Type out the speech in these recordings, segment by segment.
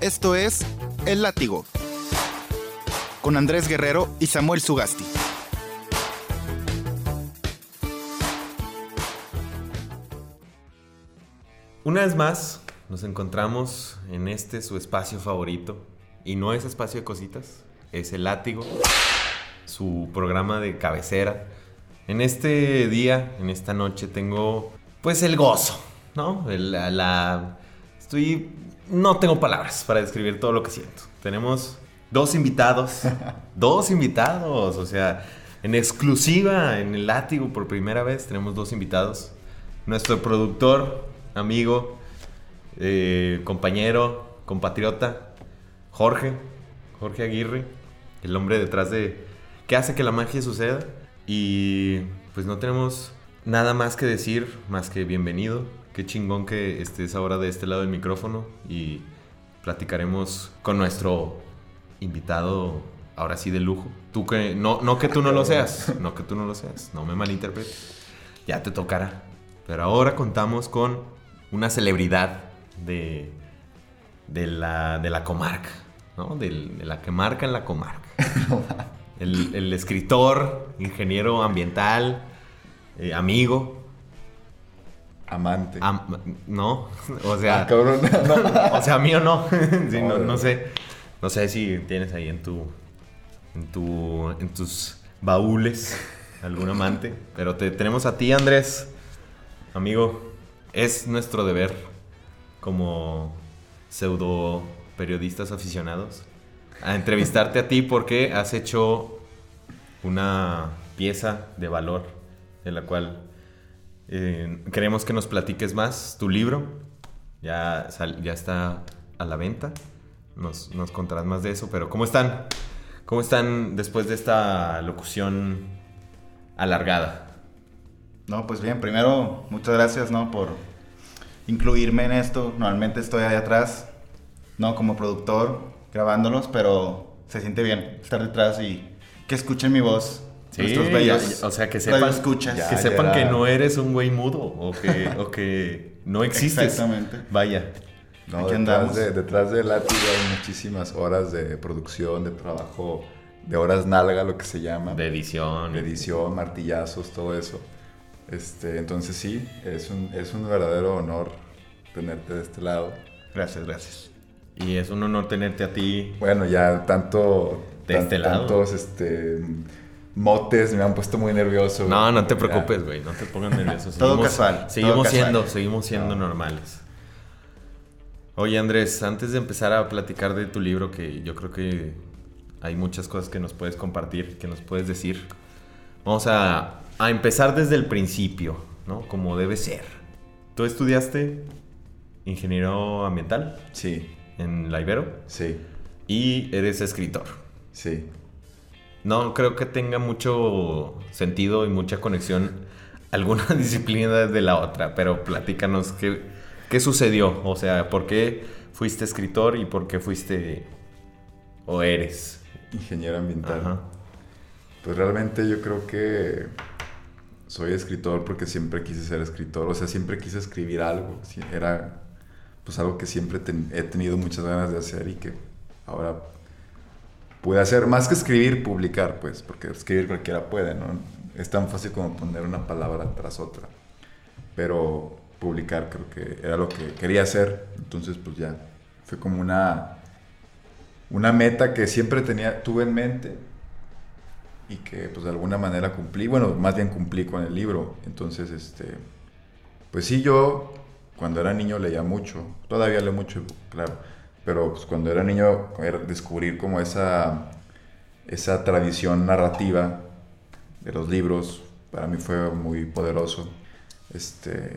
Esto es El Látigo, con Andrés Guerrero y Samuel Sugasti. Una vez más, nos encontramos en este su espacio favorito. Y no es espacio de cositas, es el látigo, su programa de cabecera. En este día, en esta noche, tengo pues el gozo, ¿no? La- estoy... No tengo palabras para describir todo lo que siento. Tenemos dos invitados, dos invitados, o sea, en exclusiva en el látigo por primera vez tenemos dos invitados. Nuestro productor, amigo, eh, compañero, compatriota, Jorge, Jorge Aguirre, el hombre detrás de qué hace que la magia suceda. Y pues no tenemos nada más que decir, más que bienvenido. Qué chingón que estés ahora de este lado del micrófono y platicaremos con nuestro invitado ahora sí de lujo. Tú que no no que tú no lo seas, no que tú no lo seas, no me malinterpretes. Ya te tocará. Pero ahora contamos con una celebridad de de la, de la comarca, ¿no? De la que marca en la comarca. El, el escritor, ingeniero ambiental, eh, amigo, Amante. am- ¿no? O sea, Ah, cabrón. No. o sea, mío no. Sí, no, no sé. No sé si tienes ahí en tu. En tu. En tus baúles algún amante. Pero te tenemos a ti, Andrés. Amigo. Es nuestro deber como pseudo periodistas aficionados a entrevistarte a ti porque has hecho una pieza de valor de la cual eh, queremos que nos platiques más. Tu libro ya, sal- ya está a la venta. Nos, nos contarás más de eso. Pero ¿cómo están? ¿Cómo están después de esta locución alargada? No, pues bien, primero, muchas gracias, ¿no? Por incluirme en esto. Normalmente estoy ahí atrás, ¿no? Como productor, grabándolos, pero se siente bien estar detrás y que escuchen mi voz. Nuestros bellos ya- ya- o sea, que sepan, radioescuchas. Ya, que, sepan que no eres un güey mudo o que, o que no existes. Exactamente. Vaya. No, Aquí detrás, andamos. de, detrás del látigo hay muchísimas horas de producción, de trabajo, de horas nalga, lo que se llama. De edición. de edición, martillazos, todo eso. Este, entonces sí, es un, es un verdadero honor tenerte de este lado. Gracias, gracias. Y es un honor tenerte a ti. Bueno, ya tanto, De tan- este lado. tantos este, motes me han puesto muy nervioso. No, no te preocupes, güey. No te pongas nervioso. Todo casual, todo Seguimos casual. siendo, seguimos siendo No. normales. Oye, Andrés, antes de empezar a platicar de tu libro, que yo creo que hay muchas cosas que nos puedes compartir, que nos puedes decir. Vamos a, a empezar desde el principio, ¿no? Como debe ser. Tú estudiaste ingeniero ambiental Sí, en la Ibero sí, y eres escritor. sí. No creo que tenga mucho sentido y mucha conexión alguna disciplina de la otra, pero platícanos qué, qué sucedió, o sea, por qué fuiste escritor y por qué fuiste o eres. Ingeniero ambiental. Ajá. Pues realmente yo creo que soy escritor porque siempre quise ser escritor, o sea, siempre quise escribir algo, era pues algo que siempre ten- he tenido muchas ganas de hacer y que ahora pude hacer, más que escribir, publicar, pues, porque escribir cualquiera puede, ¿no? Es tan fácil como poner una palabra tras otra, pero publicar creo que era lo que quería hacer, entonces pues ya, fue como una, una meta que siempre tenía, tuve en mente y que pues de alguna manera cumplí, bueno, más bien cumplí con el libro. Entonces, este, pues sí, yo cuando era niño leía mucho, todavía leo mucho, claro, pero pues cuando era niño descubrir como esa, esa tradición narrativa de los libros, para mí fue muy poderoso. Este,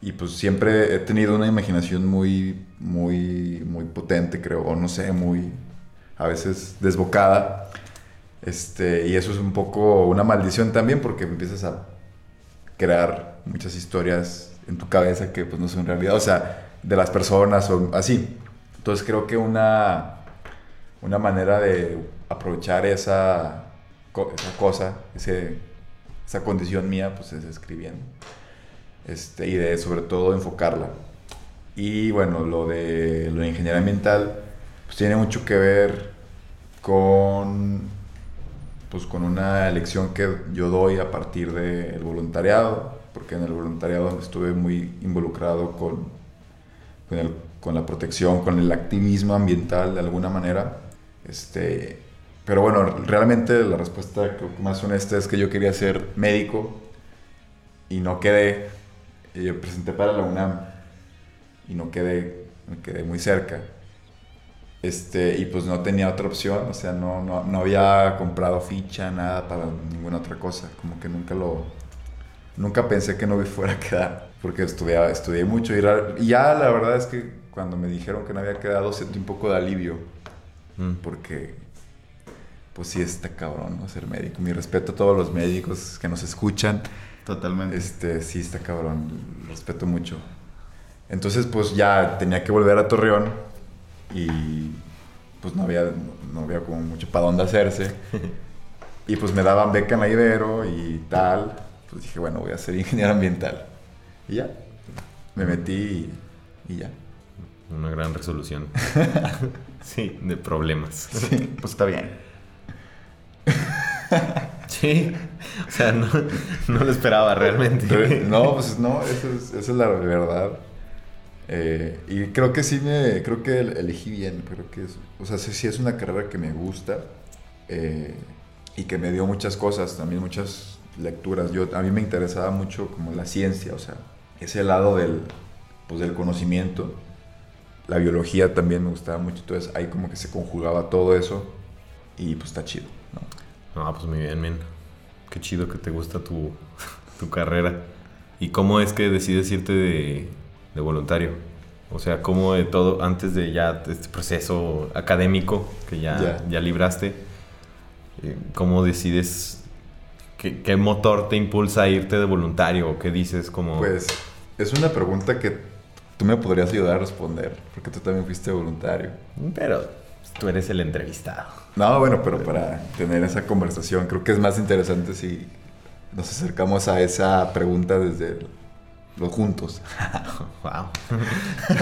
y pues siempre he tenido una imaginación muy, muy, muy potente, creo, o no sé, muy, a veces desbocada. Este, y eso es un poco una maldición también porque empiezas a crear muchas historias en tu cabeza que pues no son realidad, o sea, de las personas o así. Entonces creo que una, una manera de aprovechar esa, esa cosa, esa condición mía, pues es escribiendo. Este, y de sobre todo enfocarla. Y bueno, lo de, lo de ingeniería ambiental, pues tiene mucho que ver con, pues con una elección que yo doy a partir del voluntariado, porque en el voluntariado estuve muy involucrado con, con, el- con la protección, con el activismo ambiental de alguna manera. Este, pero bueno, realmente la respuesta creo que más honesta es que yo quería ser médico y no quedé. Y presenté para la UNAM y no quedé, me quedé muy cerca. Este, y pues no tenía otra opción, o sea, no, no, no había comprado ficha, nada para ninguna otra cosa, como que nunca lo, nunca pensé que no me fuera a quedar, porque estudiaba, estudié mucho y, y ya la verdad es que cuando me dijeron que no había quedado sentí un poco de alivio, Mm. porque pues sí está cabrón, ¿no? Ser médico. Mi respeto a todos los médicos que nos escuchan, Totalmente. este, sí está cabrón, lo respeto mucho. Entonces, pues ya tenía que volver a Torreón y pues no había, no había como mucho para dónde hacerse. Y pues me daban beca en la Ibero y tal. Pues dije, bueno, voy a ser ingeniero ambiental. Y ya, me metí y, y ya. Una gran resolución. sí, de problemas. Pues está bien. Sí, o sea, no, no lo esperaba realmente. No, pues no, eso es, esa es la verdad. Eh, y creo que sí me, creo que el- elegí bien, creo que es, o sea, sí, sí es una carrera que me gusta eh, y que me dio muchas cosas, también muchas lecturas. Yo, a mí me interesaba mucho como la ciencia, o sea, ese lado del, pues, del conocimiento. La biología también me gustaba mucho, entonces ahí como que se conjugaba todo eso y pues está chido, ¿no? No, pues muy bien, men. Qué chido que te gusta tu, tu carrera. ¿Y cómo es que decides irte de, de voluntario? O sea, ¿cómo de todo, antes de ya este proceso académico que ya, Ya. ya libraste, eh, cómo decides, qué, qué motor te impulsa a irte de voluntario? ¿O qué dices como... Pues es una pregunta que tú me podrías ayudar a responder, porque tú también fuiste voluntario. Pero tú eres el entrevistado. No, bueno, pero para tener esa conversación, creo que es más interesante si nos acercamos a esa pregunta desde los juntos. Wow.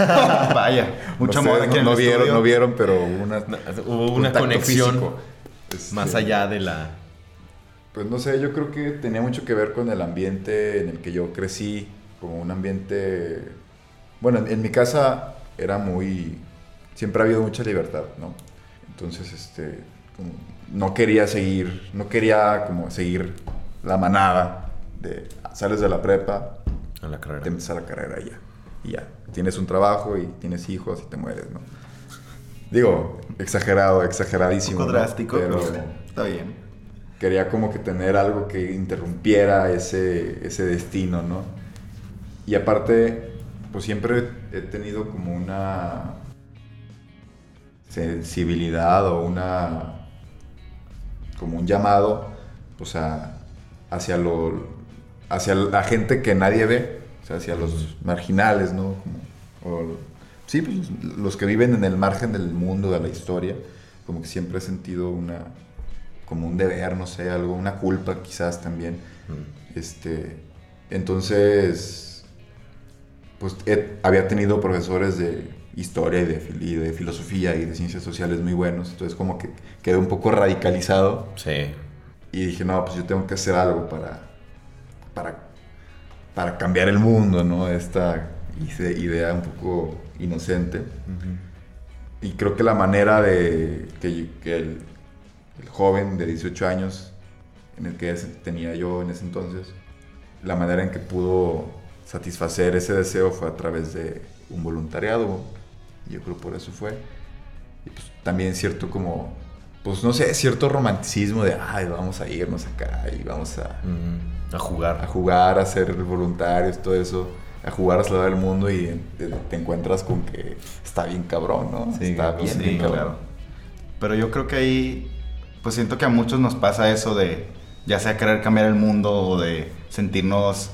Vaya, mucho no sé, amor aquí no, en el no vieron, estudio. no vieron, pero hubo una, Hubo una contacto conexión físico. Este, más allá de la... Pues no sé, yo creo que tenía mucho que ver con el ambiente en el que yo crecí, como un ambiente... Bueno, en, mi casa era muy... Siempre ha habido mucha libertad, ¿no? Entonces, este... como no quería seguir, no quería como seguir la manada de sales de la prepa, A la carrera. te a la carrera y ya. Y ya. Tienes un trabajo y tienes hijos y te mueres, ¿no? Digo, exagerado, Un exageradísimo. poco ¿no? drástico, pero pero está bien. quería como que tener algo que interrumpiera ese, ese destino, ¿no? Y aparte, pues siempre he tenido como una sensibilidad o una como un llamado o sea hacia lo hacia la gente que nadie ve o sea hacia los marginales no Como- o- sí pues los- los que viven en el margen del mundo de la historia como que siempre he sentido una como un deber no sé algo una culpa quizás también Mm. este entonces pues he- había tenido profesores de historia y de, y de filosofía y de ciencias sociales muy buenos, entonces como que quedé un poco radicalizado Sí. y dije, no, pues yo tengo que hacer algo para, para, para cambiar el mundo, ¿no? Esta ide- idea un poco inocente. Y creo que la manera de que, que el, el joven de 18 años, en el que tenía yo en ese entonces, la manera en que pudo satisfacer ese deseo fue a través de un voluntariado. Yo creo por eso fue. Y pues también cierto como, pues no sé, cierto romanticismo de, ay, vamos a irnos acá y vamos a, Mm, A jugar. a jugar, a ser voluntarios, todo eso, a jugar a salvar el mundo y te, te encuentras con que está bien cabrón, ¿no? Sí, está bien, sí, bien cabrón. claro. Pero yo creo que ahí, pues siento que a muchos nos pasa eso de, ya sea querer cambiar el mundo o de sentirnos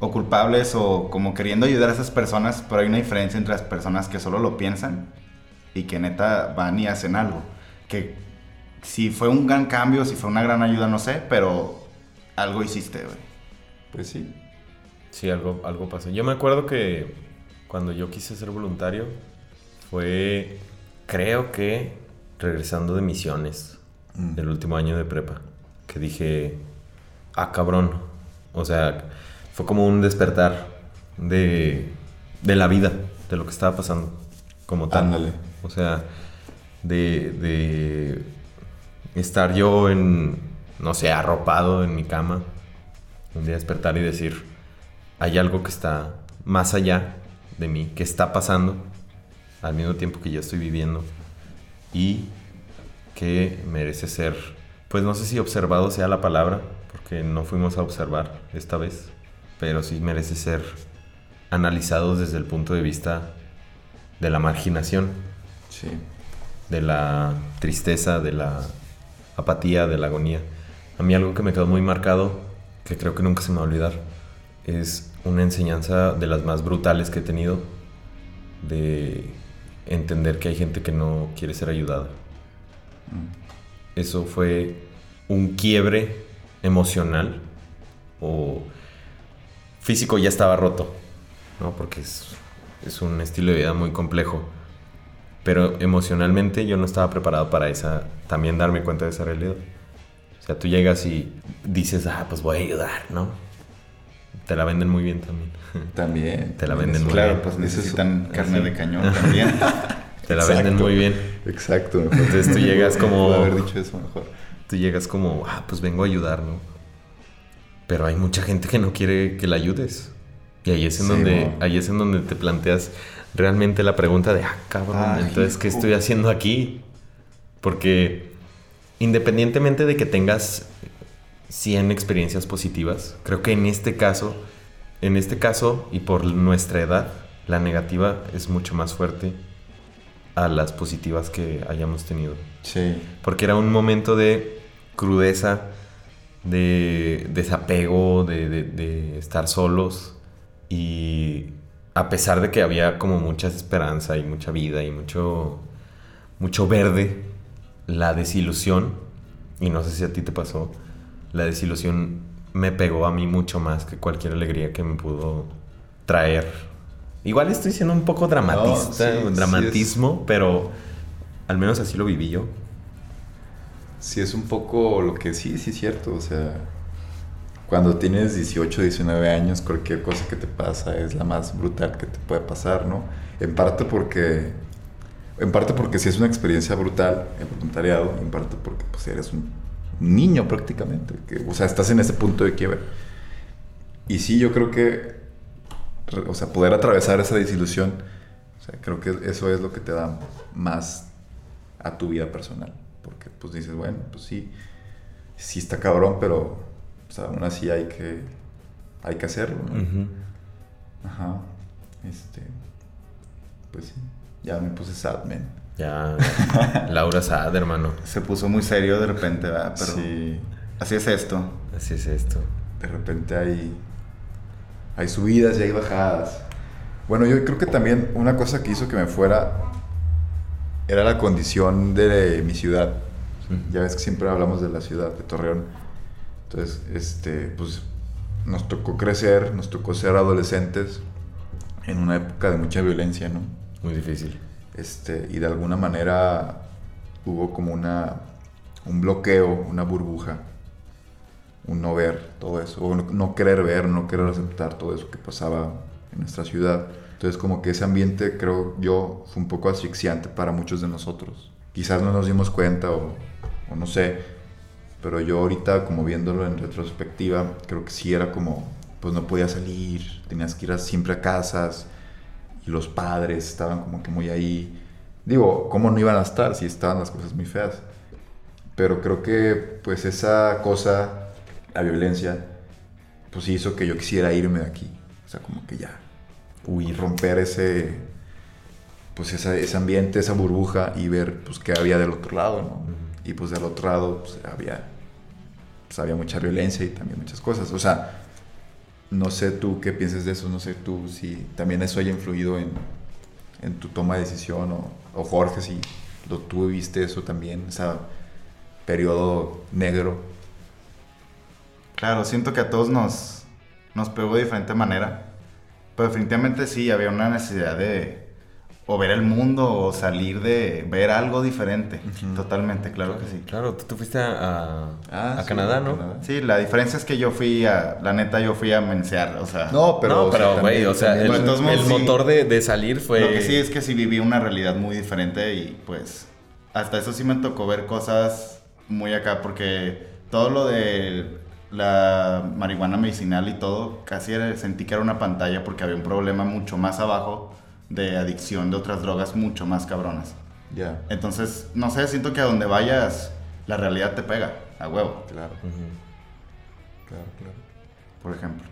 o culpables o como queriendo ayudar a esas personas, pero hay una diferencia entre las personas que solo lo piensan y que neta van y hacen algo. Que si fue un gran cambio, si fue una gran ayuda, no sé, pero algo hiciste, güey. Pues sí. Sí, algo, algo pasó. Yo me acuerdo que cuando yo quise ser voluntario fue, creo que regresando de misiones, Mm. del último año de prepa, que dije, ah, cabrón. O sea, fue como un despertar de, de la vida, de lo que estaba pasando, como tal. Ándale. O sea, de, de estar yo en, no sé, arropado en mi cama, un día despertar y decir, hay algo que está más allá de mí, que está pasando al mismo tiempo que yo estoy viviendo y que merece ser, pues no sé si observado sea la palabra, porque no fuimos a observar esta vez, pero sí merece ser analizado desde el punto de vista de la marginación, Sí. de la tristeza, de la apatía, de la agonía. A mí algo que me quedó muy marcado, que creo que nunca se me va a olvidar, es una enseñanza de las más brutales que he tenido, de entender que hay gente que no quiere ser ayudada. Eso fue un quiebre emocional o físico ya estaba roto, ¿no? Porque es, es un estilo de vida muy complejo. Pero emocionalmente yo no estaba preparado para esa, también darme cuenta de esa realidad. O sea, tú llegas y dices, ah, pues voy a ayudar, ¿no? Te la venden muy bien también. También. Te la venden muy Claro, bien. pues Eso es- necesitan carne de cañón también. Te la Exacto. venden muy bien. Exacto. Entonces tú llegas como... Haber dicho eso mejor. Tú llegas como, ah, pues vengo a ayudar, ¿no? Pero hay mucha gente que no quiere que la ayudes. Y ahí es en Sí, donde, no. ahí es en donde te planteas realmente la pregunta de, ah, cabrón, entonces, ¿qué estoy haciendo aquí? Porque independientemente de que tengas 100 experiencias positivas, creo que en este caso, en este caso y por nuestra edad, la negativa es mucho más fuerte a las positivas que hayamos tenido. Sí. Porque era un momento de crudeza, de desapego, de, de- de estar solos. Y a pesar de que había como mucha esperanza y mucha vida y mucho, mucho verde, la desilusión, y no sé si a ti te pasó, la desilusión me pegó a mí mucho más que cualquier alegría que me pudo traer. Igual estoy siendo un poco dramatista, No, sí, sí dramatismo, pero al menos así lo viví yo. Sí, es un poco lo que sí, sí es cierto. O sea, cuando tienes 18, 19 años, cualquier cosa que te pasa es la más brutal que te puede pasar, ¿no? En parte porque, en parte porque sí es una experiencia brutal el voluntariado, en parte porque pues eres un niño prácticamente, que, o sea, estás en ese punto de quiebre. Y sí, yo creo que, o sea, poder atravesar esa desilusión, o sea, creo que eso es lo que te da más a tu vida personal. Porque pues dices, bueno, pues sí, sí está cabrón, pero pues, aún así hay que, hay que hacerlo, ¿no? Ajá. Este, pues sí, ya me puse sad, man. Ya, Laura Saad, hermano. Se puso muy serio de repente, ¿verdad? Pero Sí, así es esto. Así es esto. de repente hay, hay subidas y hay bajadas. Bueno, yo creo que también una cosa que hizo que me fuera era la condición de mi ciudad. Ya ves que siempre hablamos de la ciudad de Torreón. Entonces, este, pues nos tocó crecer, nos tocó ser adolescentes en una época de mucha violencia, ¿no? Muy difícil. Este, y de alguna manera hubo como una, un bloqueo, una burbuja, un no ver todo eso, o no, no querer ver, no querer aceptar todo eso que pasaba en nuestra ciudad. Entonces como que ese ambiente, creo yo, fue un poco asfixiante para muchos de nosotros. Quizás no nos dimos cuenta o, o no sé, pero yo ahorita como viéndolo en retrospectiva, creo que sí era como, pues no podía salir, tenías que ir siempre a casas y los padres estaban como que muy ahí. Digo, ¿cómo no iban a estar si estaban las cosas muy feas? Pero creo que pues esa cosa, la violencia, pues hizo que yo quisiera irme de aquí. O sea, como que ya, Huir. romper ese, pues esa- ese ambiente, esa burbuja y ver pues qué había del otro lado, ¿no? Y pues del otro lado pues, había, pues, había mucha violencia y también muchas cosas. O sea, no sé tú qué piensas de eso, no sé tú si también eso haya influido en, en tu toma de decisión o, o Jorge, si lo, tú viste eso también, ese periodo negro. Claro, siento que a todos nos, nos pegó de diferente manera. Pero definitivamente sí, había una necesidad de o ver el mundo o salir de ver algo diferente. Totalmente, claro, que sí. Claro, tú, tú fuiste a, a, Ah, a sí, Canadá, ¿no? Canadá. Sí, la diferencia es que yo fui a, la neta, yo fui a mensear, o sea. No, pero... no, o sea, pero, güey, también- o sea, también- de todos modos, el sí. motor de, de salir fue... Lo que sí es que sí viví una realidad muy diferente y pues hasta eso sí me tocó ver cosas muy acá porque todo lo de la marihuana medicinal y todo casi era- sentí que era una pantalla porque había un problema mucho más abajo de adicción de otras drogas mucho más cabronas. Ya, Entonces, no sé, siento que a donde vayas la realidad te pega, a huevo, claro, claro, claro. por ejemplo.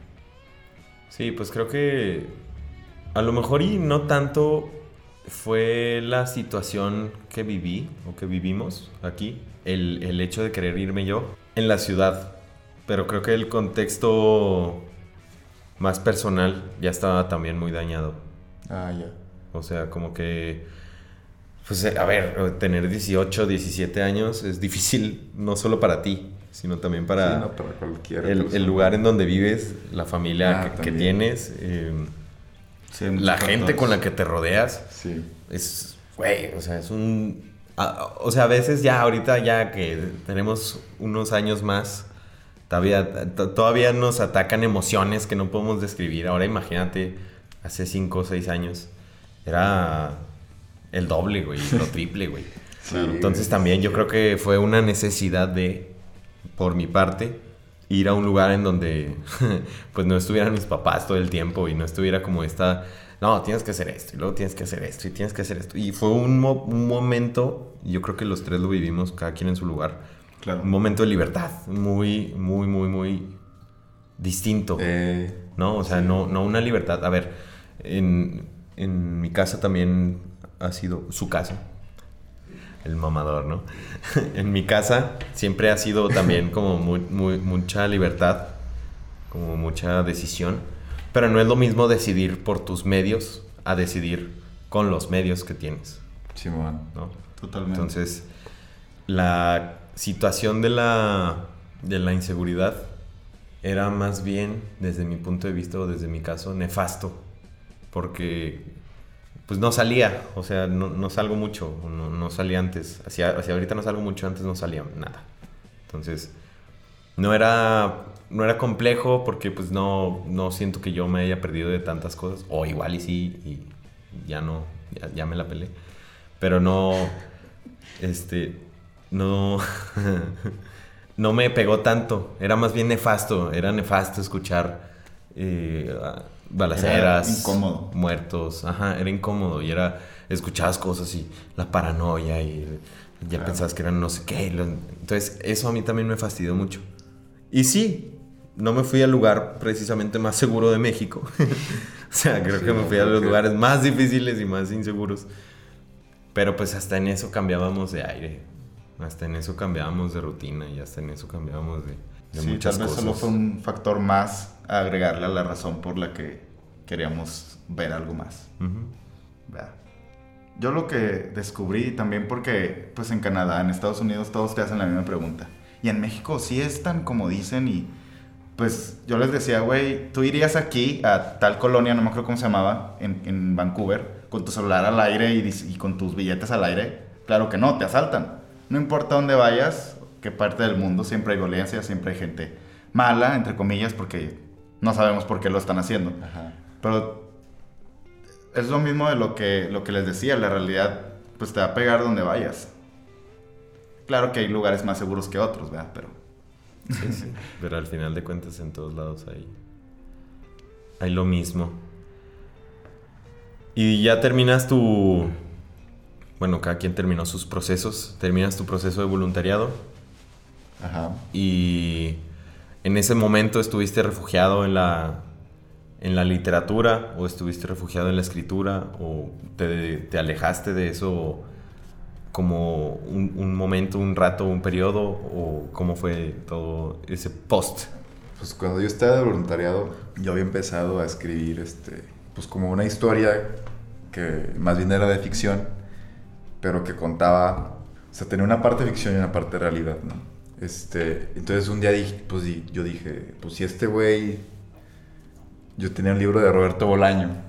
Sí, pues creo que a lo mejor y no tanto fue la situación que viví o que vivimos aquí, el, el hecho de querer irme yo en la ciudad, pero creo que el contexto más personal ya estaba también muy dañado. Ah, ya. O sea, como que, pues a ver, tener 18, 17 años es difícil no solo para ti, sino también para... Sí, no, para cualquier el, lugar en donde vives, la familia Ah, que, tienes, eh, Sí, la gente con la que te rodeas, Sí. es, güey, o sea, es un... a- o sea, a veces ya, ahorita ya que tenemos unos años más, todavía, nos atacan emociones que no podemos describir. Ahora imagínate, hace 5 o 6 años, era el doble, güey, lo triple, güey. Sí, Entonces también yo creo que fue una necesidad de, por mi parte, ir a un lugar en donde pues no estuvieran mis papás todo el tiempo y no estuviera como esta, no, tienes que hacer esto y luego tienes que hacer esto y tienes que hacer esto. Y fue un, mo- un momento, yo creo que los tres lo vivimos, cada quien en su lugar, Claro. un momento de libertad muy, muy, muy, muy distinto. Eh, ¿no? O sea, no, no una libertad. A ver, en, en mi casa también ha sido su casa. El mamador, ¿no? en mi casa siempre ha sido también como muy, muy- mucha libertad, como mucha decisión. Pero no es lo mismo decidir por tus medios a decidir con los medios que tienes, Simón. ¿no? Totalmente. Entonces, la situación de la, de la inseguridad era más bien, desde mi punto de vista o desde mi caso, nefasto. Porque, pues no salía, o sea, no, no salgo mucho, no, no salía antes. Hacia, hacia ahorita no salgo mucho, antes no salía nada. Entonces, no era, no era complejo porque pues no, no siento que yo me haya perdido de tantas cosas. O igual y sí, y ya no, ya, ya me la pelé. Pero no, este, no, no me pegó tanto. Era más bien nefasto, era nefasto escuchar eh, balaceras, Era incómodo. muertos. Ajá, era incómodo y era, escuchabas cosas y la paranoia y ya Claro. pensabas que eran no sé qué. Entonces, eso a mí también me fastidió mucho. Y sí, no me fui al lugar precisamente más seguro de México. o sea, creo Sí, que me fui a los que- lugares más difíciles y más inseguros. Pero pues hasta en eso cambiábamos de aire. Hasta en eso cambiábamos de rutina y hasta en eso cambiábamos de, de sí, muchas tal vez cosas. solo fue un factor más a agregarle a la razón por la que queríamos ver algo más. Ujú. ¿verdad? Yo lo que descubrí también porque pues en Canadá, en Estados Unidos todos te hacen la misma pregunta. Y en México sí es tan como dicen y pues yo les decía, güey, tú irías aquí a tal colonia, no me acuerdo cómo se llamaba, en, en Vancouver, con tu celular al aire y, y con tus billetes al aire. Claro que no, te asaltan. No importa dónde vayas, qué parte del mundo, siempre hay violencia, siempre hay gente mala, entre comillas, porque no sabemos por qué lo están haciendo. Ajá. Pero es lo mismo de lo que, lo que les decía, la realidad pues te va a pegar donde vayas. Claro que hay lugares más seguros que otros, ¿verdad? Pero Sí, sí. Pero al final de cuentas en todos lados hay, hay lo mismo. Y ya terminas tu... Bueno, cada quien terminó sus procesos. Terminas tu proceso de voluntariado. Ajá. Y en ese momento estuviste refugiado en la, en la literatura o estuviste refugiado en la escritura o te, te alejaste de eso como un, un momento, un rato, un periodo o cómo fue todo ese post. Pues cuando yo estaba de voluntariado, yo había empezado a escribir, este, pues como una historia que más bien era de ficción, pero que contaba, o sea, tenía una parte de ficción y una parte de realidad, ¿no? Este, entonces un día dije, pues yo dije, pues si este güey yo tenía un libro de Roberto Bolaño.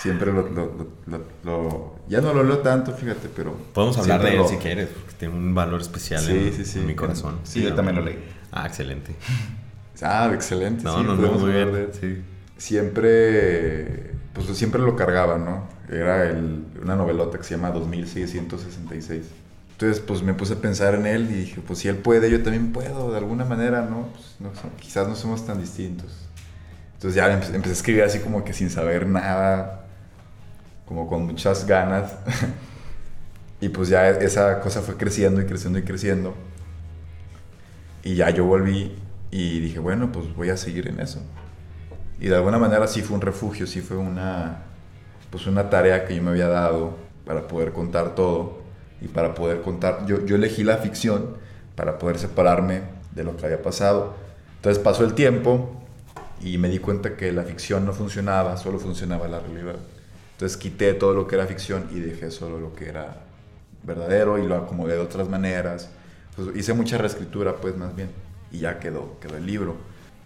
Siempre lo, lo- lo- lo- ya no lo leo tanto, fíjate, pero... Podemos hablar de él si quieres, porque tiene un valor especial Sí, en, sí, sí. en mi corazón. Sí, yo también lo leí. Ah, excelente. Ah, excelente. No, sí, no, no, muy bien. de él. Sí. Siempre, pues siempre lo cargaba, ¿no? Era el- una novelota que se llama 2666. Entonces, pues me puse a pensar en él y dije, pues si él puede, yo también puedo, de alguna manera, ¿no? Pues, no quizás no somos tan distintos. Entonces ya empe- empecé a escribir así como que sin saber nada, como con muchas ganas. y pues ya esa cosa fue creciendo y creciendo y creciendo. Y ya yo volví y dije, bueno, pues voy a seguir en eso. Y de alguna manera sí fue un refugio, sí fue una, pues una tarea que yo me había dado para poder contar todo y para poder contar. Yo, yo elegí la ficción para poder separarme de lo que había pasado. Entonces pasó el tiempo y me di cuenta que la ficción no funcionaba, solo funcionaba la realidad. Entonces quité todo lo que era ficción y dejé solo lo que era verdadero y lo acomodé de otras maneras. Pues hice mucha reescritura, pues más bien, y ya quedó, quedó el libro.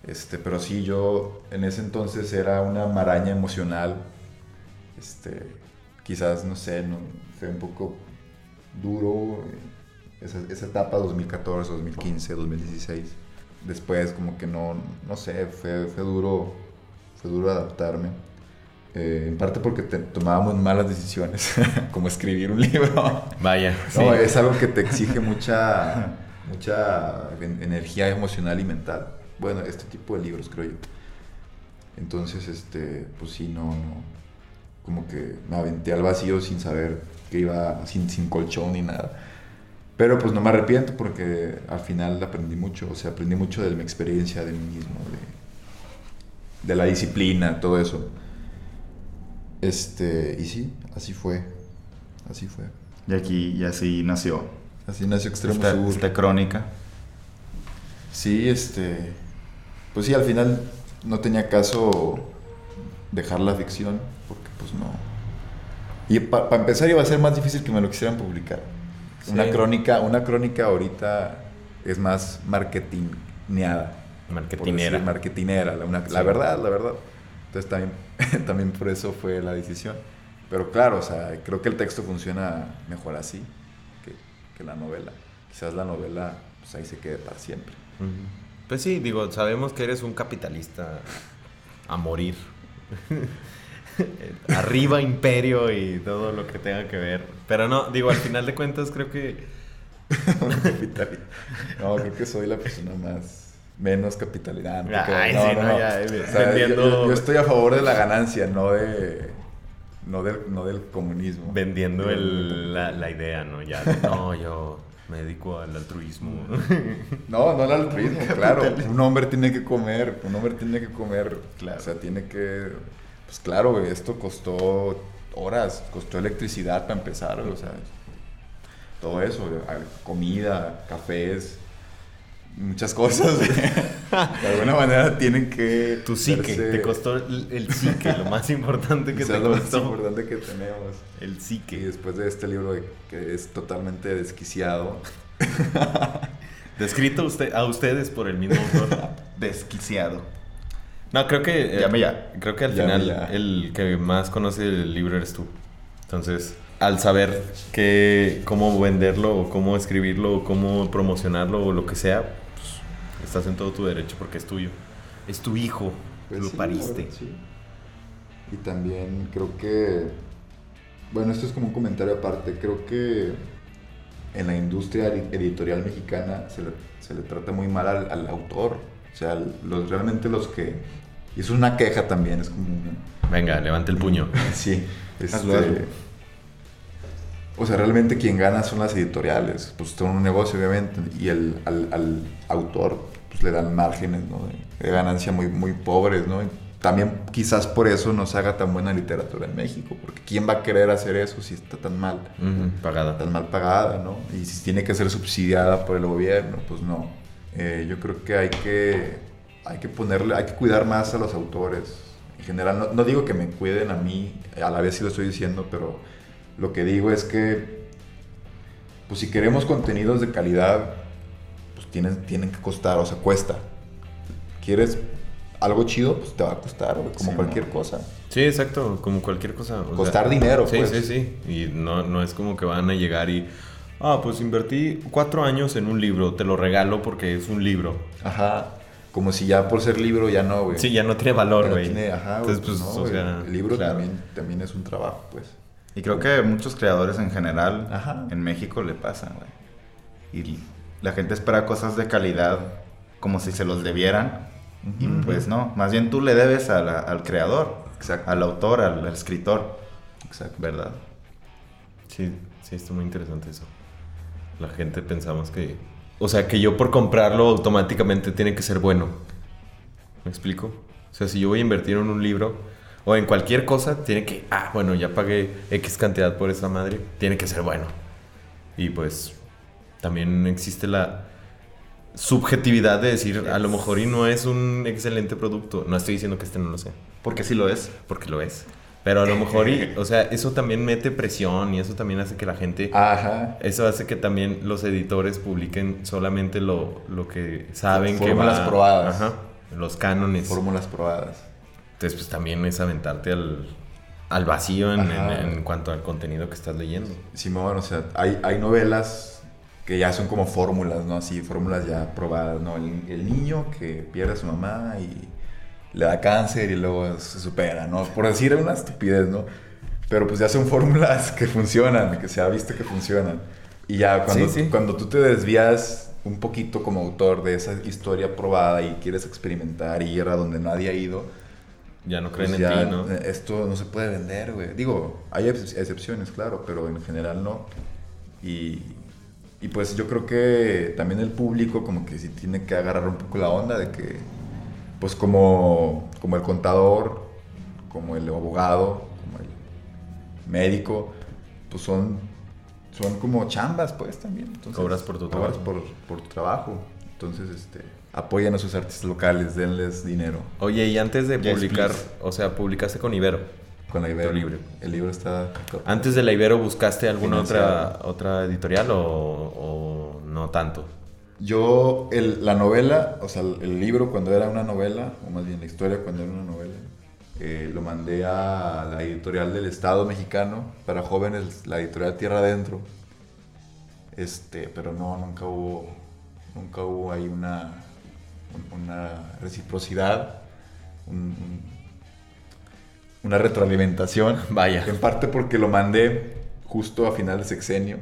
Este, pero sí, yo en ese entonces era una maraña emocional. Este, quizás, no sé, no, fue un poco duro eh, esa, esa etapa 2014, 2015, 2016. Después como que no, no sé, fue, fue duro, fue duro adaptarme. Eh, en parte porque te- tomábamos malas decisiones, como escribir un libro. Vaya, sí. No, es algo que te exige mucha, mucha en- energía emocional y mental. Bueno, este tipo de libros, creo yo. Entonces, este, pues sí, no, no. Como que me aventé al vacío sin saber que iba, sin, sin colchón ni nada. Pero pues no me arrepiento porque al final aprendí mucho. O sea, aprendí mucho de mi experiencia, de mí mismo, de, de la disciplina, todo eso. Este, y sí, así fue. Así fue. Y aquí, y así nació Así nació Extremo esta, Sur. esta crónica. Sí, este. Pues sí, al final no tenía caso dejar la ficción, pues no. Y para empezar iba a ser más difícil que me lo quisieran publicar. Sí. Una crónica, una crónica ahorita es más marketingneada. Marketinera. marketinera, la, una- la verdad, la verdad. Entonces también, también por eso fue la decisión. Pero claro, o sea, creo que el texto funciona mejor así que, que la novela. Quizás la novela, pues ahí se quede para siempre. Pues sí, digo, sabemos que eres un capitalista a morir. Arriba imperio y todo lo que tenga que ver. Pero no, digo, al final de cuentas creo que... No, creo que soy la persona más menos capitalista. No, porque- Ay, no, sí, no, no, no. ya, O sea, yo- vendiendo- yo, yo estoy a favor de la ganancia, no de no del, no del comunismo. Vendiendo el- la, la idea, ¿no? Ya, de, no, yo me dedico al altruismo. No, no el altruismo, claro. Un hombre tiene que comer, un hombre tiene que comer, Claro. o sea, tiene que, pues claro, güey, esto costó horas, costó electricidad para empezar, güey, o sea, todo eso, güey, comida, cafés, muchas cosas, güey. de alguna manera tienen que... Tu psique, te costó el, el psique, lo más importante que quizás te lo más importante que tenemos. El Y psique. después de este libro que es totalmente desquiciado, Descrito usted, a ustedes por el mismo autor. Desquiciado. No, creo que. eh, Llame ya. Creo que al Llame final ya. el que más conoce el libro eres tú. Entonces, al saber que, cómo venderlo, o cómo escribirlo, o cómo promocionarlo, o lo que sea, pues, estás en todo tu derecho porque es tuyo. Es tu hijo. Pues lo sí, pariste. la verdad, sí. Y también creo que, bueno, esto es como un comentario aparte, creo que en la industria edi- editorial mexicana se le, se le trata muy mal al, al autor. O sea, los, realmente los que... Y es una queja también, es como... una- Venga, levante el puño. Sí. este, o sea, realmente quien gana son las editoriales, pues son un negocio obviamente, y el, al, al autor pues le dan márgenes ¿no? de, de ganancia muy, muy pobres, ¿no? Y también quizás por eso no se haga tan buena literatura en México, porque ¿quién va a querer hacer eso si está tan mal? Pagada. tan mal pagada, ¿no? Y si tiene que ser subsidiada por el gobierno, pues no. Eh, yo creo que hay que hay que ponerle, hay que cuidar más a los autores. En general, no, no digo que me cuiden a mí, a la vez sí lo estoy diciendo, pero lo que digo es que, pues si queremos contenidos de calidad, pues tienen, tienen que costar, o sea, cuesta. ¿Quieres algo chido, pues te va a costar, como Sí, cualquier mo. cosa. Sí, exacto, como cualquier cosa. o Costar dinero, Sí, pues. sí, sí. Y no, no es como que van a llegar y. Ah, pues invertí cuatro años en un libro, te lo regalo porque es un libro. Ajá. Como si ya por ser libro ya no, güey. Sí, ya no tiene valor, güey. tiene- ajá, Entonces, pues, no, o sea. El libro claro. también, también es un trabajo, pues. Y creo que muchos creadores en general Ajá. en México le pasa, güey. Y la gente espera cosas de calidad como si se los debieran. Y Ujú. pues no, más bien tú le debes a la- al creador, Exacto. al autor, al, al escritor, Exacto. ¿verdad? Sí, sí, está muy interesante eso. La gente pensamos que. O sea, que yo por comprarlo automáticamente tiene que ser bueno. ¿Me explico? O sea, si yo voy a invertir en un libro o en cualquier cosa, tiene que. Ah, bueno, ya pagué X cantidad por esa madre, tiene que ser bueno. Y pues. También existe la subjetividad de decir, a lo mejor y no es un excelente producto. No estoy diciendo que este no lo sea Porque sí lo es. porque lo es. Pero a lo mejor, y, o sea, eso también mete presión y eso también hace que la gente... Ajá. Eso hace que también los editores publiquen solamente lo, lo que saben que Fórmulas probadas. Ajá, los cánones. Fórmulas probadas. Entonces, pues también es aventarte al, al vacío en, en- en cuanto al contenido que estás leyendo. Simón, o sea, hay, hay novelas que ya son como fórmulas, ¿no? Así, fórmulas ya probadas, ¿no? El, el niño que pierde a su mamá y le da cáncer y luego se supera, ¿no? Por decir una estupidez, ¿no? Pero pues ya son fórmulas que funcionan, que se ha visto que funcionan. Y ya cuando, Sí, sí. cuando tú te desvías un poquito como autor de esa historia probada y quieres experimentar y ir a donde nadie ha ido, Ya no creen pues en ya, ti, ¿no? Esto no se puede vender, güey. Digo, hay ex- excepciones, claro, pero en general no. Y, y pues yo creo que también el público como que sí tiene que agarrar un poco la onda de que, pues como, como el contador, como el abogado, como el médico, pues son, son como chambas, pues también. Entonces, Cobras por tu cobras trabajo. por, por tu trabajo. Entonces, este, apoyen a sus artistas locales, denles dinero. Oye, y antes de Yes, publicar, please. o sea, publicaste con Ibero. Con la Ibero. Libro. El libro está... Antes de la Ibero, ¿buscaste alguna otra, otra editorial o, o no tanto? Yo, el- la novela, o sea, el, libro cuando era una novela, o más bien la historia cuando era una novela, eh, lo mandé a la editorial del Estado mexicano para jóvenes, la editorial Tierra Adentro. Este, pero no, nunca hubo, nunca hubo ahí una, un- una reciprocidad, un- un- una retroalimentación. Vaya. En parte porque lo mandé justo a final de sexenio.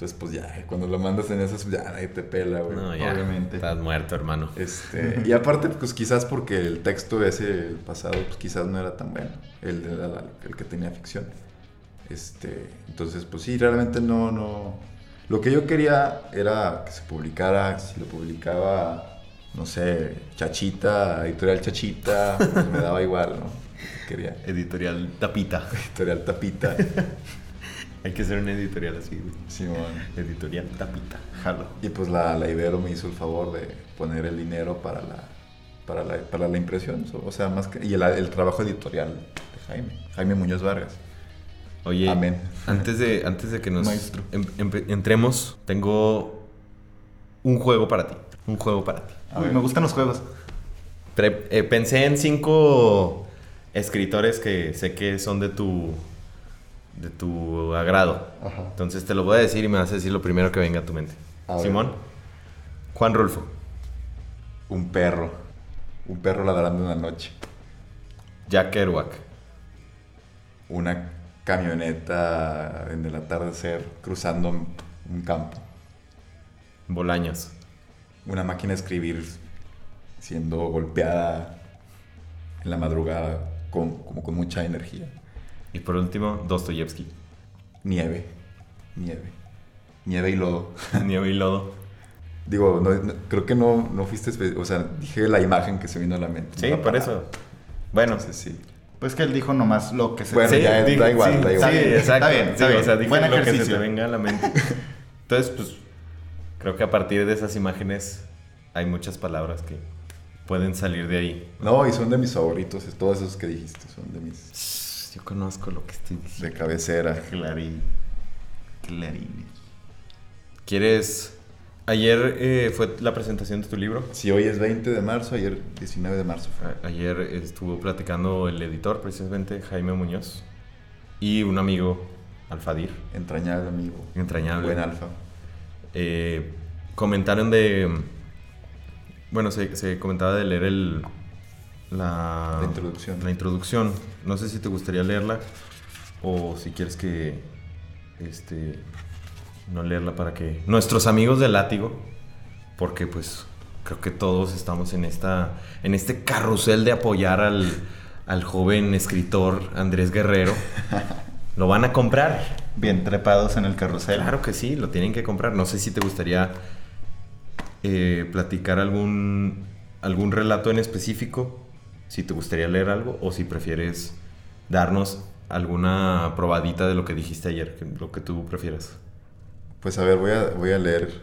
Entonces, pues ya, cuando lo mandas en esas, pues ya nadie te pela, güey. No, ya. obviamente. Estás muerto, hermano. Este, y aparte, pues quizás porque el texto ese el pasado, pues quizás no era tan bueno, el, de la- el que tenía ficción. Este, entonces, pues sí, realmente no, no. Lo que yo quería era que se publicara, si lo publicaba, no sé, Chachita, editorial Chachita, pues me daba igual, ¿no? Quería Editorial Tapita. editorial Tapita, Hay que hacer una editorial así, güey. Simón. Editorial Tapita. Jalo. Y pues la, la Ibero me hizo el favor de poner el dinero para la, para la, para la impresión. O sea, más que. Y el, el trabajo editorial de Jaime. Jaime Muñoz Vargas. Oye, Amén. antes de, antes de que nos Maestro. em- entremos, tengo un juego para ti. Un juego para ti. Uy, me gustan los juegos. Pre- eh, pensé en cinco escritores que sé que son de tu de tu agrado. Ajá. Entonces te lo voy a decir y me vas a decir lo primero que venga a tu mente. A. Simón, Juan Rulfo, Un perro. Un perro ladrando en la noche. Jack Kerouac, Una camioneta en el atardecer cruzando un campo. Bolaños, Una máquina de escribir siendo golpeada en la madrugada con, como con mucha energía. Y por último Dostoyevsky, Nieve. Nieve. Nieve y lodo. Nieve y Lodo. Digo, no- no- creo que no, no fuiste, o sea, dije la imagen que se vino a la mente. Sí, por eso. Bueno, Entonces, sí. Pues que él dijo nomás lo que se Bueno, Sí, ya, da igual, sí, da igual. Sí, exacto. está bien, está bien. O sea, dije Buen lo que se ejercicio. te venga a la mente. Entonces, pues, creo que a partir de esas imágenes hay muchas palabras que pueden salir de ahí. No, y son de mis favoritos, todos esos que dijiste, son de mis Yo conozco lo que estoy de diciendo. cabecera. Clarín. Clarín. ¿Quieres Ayer eh, fue la presentación de tu libro. Sí, hoy es 20 de marzo, ayer 19 de marzo. A- Ayer estuvo platicando el editor, precisamente Jaime Muñoz, y un amigo, Alfadir, Entrañable amigo. entrañable. Buen alfa. Eh, comentaron de. Bueno, se, se comentaba de leer el. La, La introducción. La introducción. No sé si te gustaría leerla o si quieres que. Este. No leerla para que. Nuestros amigos del látigo. Porque, pues. Creo que todos estamos en esta. En este carrusel de apoyar al. Al joven escritor Andrés Guerrero. Lo van a comprar. Bien trepados en el carrusel. Claro que sí, lo tienen que comprar. No sé si te gustaría eh, platicar algún, algún relato en específico, si te gustaría leer algo, o si prefieres darnos alguna probadita de lo que dijiste ayer, que- lo que tú prefieras. Pues a ver, voy a, voy a leer.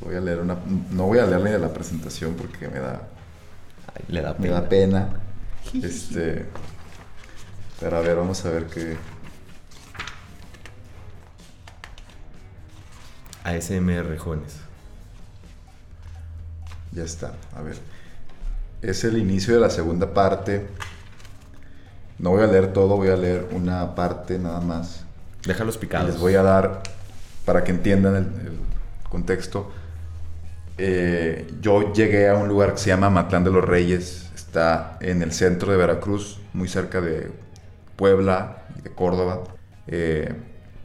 Voy a leer una. No voy a leer ni de la presentación porque me da, Ay, le da me da pena. Este. Pero a ver, vamos a ver qué. ASMR, jóvenes. Ya está, a ver. Es el inicio de la segunda parte. No voy a leer todo, voy a leer una parte nada más. Déjalos picados. les voy a dar, para que entiendan el, el contexto. eh, yo llegué a un lugar que se llama Matlán de los Reyes. Está en el centro de Veracruz, muy cerca de Puebla y de Córdoba. Eh,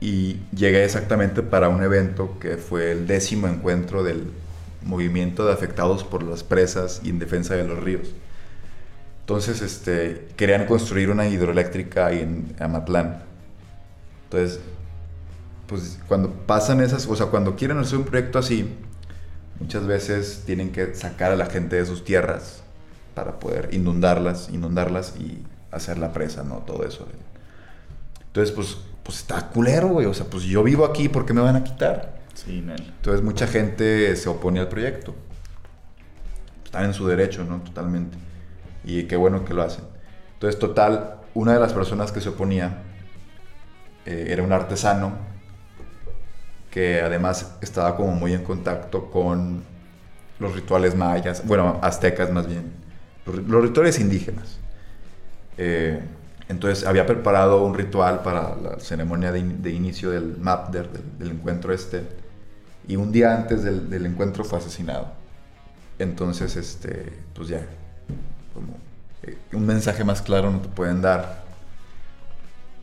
y llegué exactamente para un evento que fue el décimo encuentro del movimiento de afectados por las presas y en defensa de los ríos. Entonces, este, querían construir una hidroeléctrica ahí en Amatlán. Entonces, pues cuando pasan esas, o sea, cuando quieren hacer un proyecto así, muchas veces tienen que sacar a la gente de sus tierras para poder inundarlas, inundarlas y hacer la presa, ¿no? Todo eso. Entonces, pues, pues está culero, güey. O sea, pues yo vivo aquí, ¿por qué me van a quitar? Entonces mucha gente se opone al proyecto. Están en su derecho, ¿no? Totalmente. Y qué bueno que lo hacen. Entonces, total, una de las personas que se oponía eh, era un artesano que además estaba como muy en contacto con los rituales mayas, bueno, aztecas más bien, los, ri- los rituales indígenas. Eh, entonces había preparado un ritual para la ceremonia de, in- de inicio del MAPDER, del encuentro este, y un día antes del, del encuentro fue asesinado. Entonces, este, pues ya, como eh, un mensaje más claro no te pueden dar.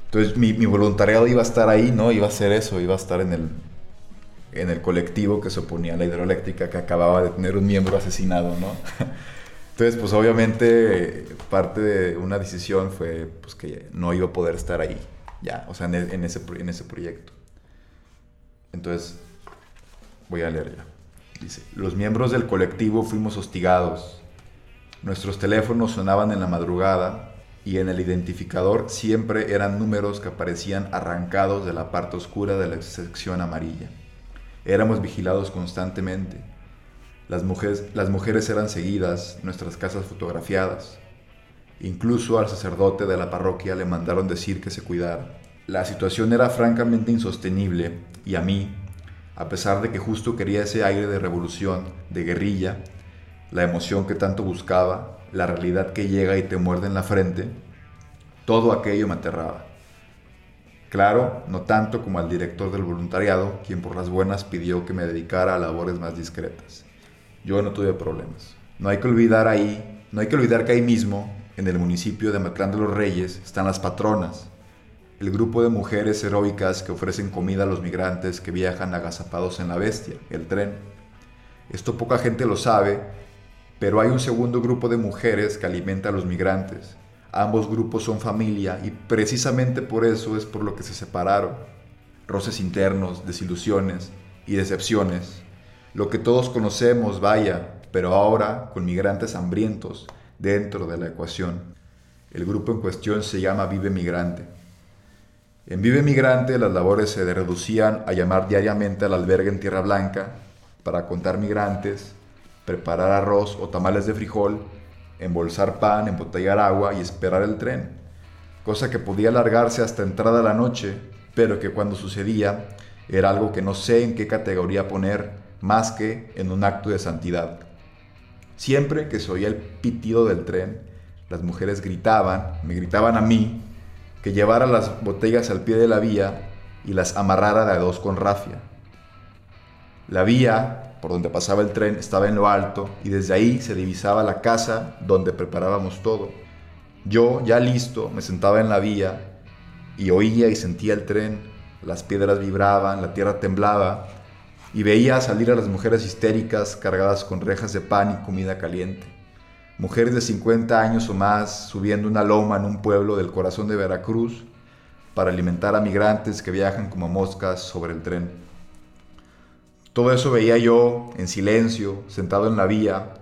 Entonces mi, mi voluntariado iba a estar ahí, ¿no? Iba a ser eso, iba a estar en el, en el colectivo que se oponía a la hidroeléctrica que acababa de tener un miembro asesinado, ¿no? Entonces, pues obviamente parte de una decisión fue pues, que no iba a poder estar ahí, ya, o sea, en, e- en ese, en ese proyecto. Entonces, voy a leer ya. Dice, los miembros del colectivo fuimos hostigados. Nuestros teléfonos sonaban en la madrugada y en el identificador siempre eran números que aparecían arrancados de la parte oscura de la sección amarilla. Éramos vigilados constantemente. Las mujeres, las mujeres eran seguidas, nuestras casas fotografiadas. Incluso al sacerdote de la parroquia le mandaron decir que se cuidara. La situación era francamente insostenible y a mí, a pesar de que justo quería ese aire de revolución, de guerrilla, la emoción que tanto buscaba, la realidad que llega y te muerde en la frente, todo aquello me aterraba. Claro, no tanto como al director del voluntariado, quien por las buenas pidió que me dedicara a labores más discretas. Yo no tuve problemas. No hay que olvidar ahí, no hay que olvidar que ahí mismo, en el municipio de Matlán de los Reyes, están las patronas, el grupo de mujeres heroicas que ofrecen comida a los migrantes que viajan agazapados en la bestia, el tren. Esto poca gente lo sabe, pero hay un segundo grupo de mujeres que alimenta a los migrantes. Ambos grupos son familia y precisamente por eso es por lo que se separaron. Roces internos, desilusiones y decepciones. Lo que todos conocemos, vaya, pero ahora con migrantes hambrientos dentro de la ecuación. El grupo en cuestión se llama Vive Migrante. En Vive Migrante las labores se reducían a llamar diariamente al albergue en Tierra Blanca para contar migrantes, preparar arroz o tamales de frijol, embolsar pan, embotellar agua y esperar el tren, cosa que podía alargarse hasta entrada la noche, pero que cuando sucedía era algo que no sé en qué categoría poner, más que en un acto de santidad. Siempre que se oía el pitido del tren, las mujeres gritaban, me gritaban a mí, que llevara las botellas al pie de la vía y las amarrara de a dos con rafia. La vía por donde pasaba el tren estaba en lo alto y desde ahí se divisaba la casa donde preparábamos todo. Yo, ya listo, me sentaba en la vía y oía y sentía el tren, las piedras vibraban, la tierra temblaba y veía salir a las mujeres histéricas cargadas con rejas de pan y comida caliente. Mujeres de 50 años o más subiendo una loma en un pueblo del corazón de Veracruz para alimentar a migrantes que viajan como moscas sobre el tren. Todo eso veía yo en silencio, sentado en la vía,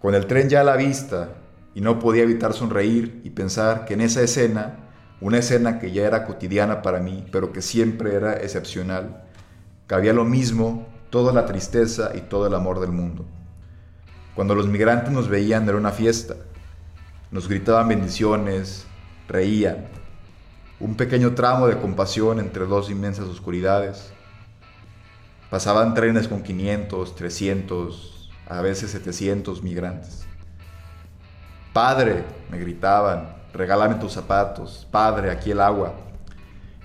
con el tren ya a la vista, y no podía evitar sonreír y pensar que en esa escena, una escena que ya era cotidiana para mí, pero que siempre era excepcional, cabía lo mismo toda la tristeza y todo el amor del mundo. Cuando los migrantes nos veían era una fiesta, nos gritaban bendiciones, reían, un pequeño tramo de compasión entre dos inmensas oscuridades. Pasaban trenes con 500, 300, a veces 700 migrantes. Padre, me gritaban, regálame tus zapatos, padre, aquí el agua.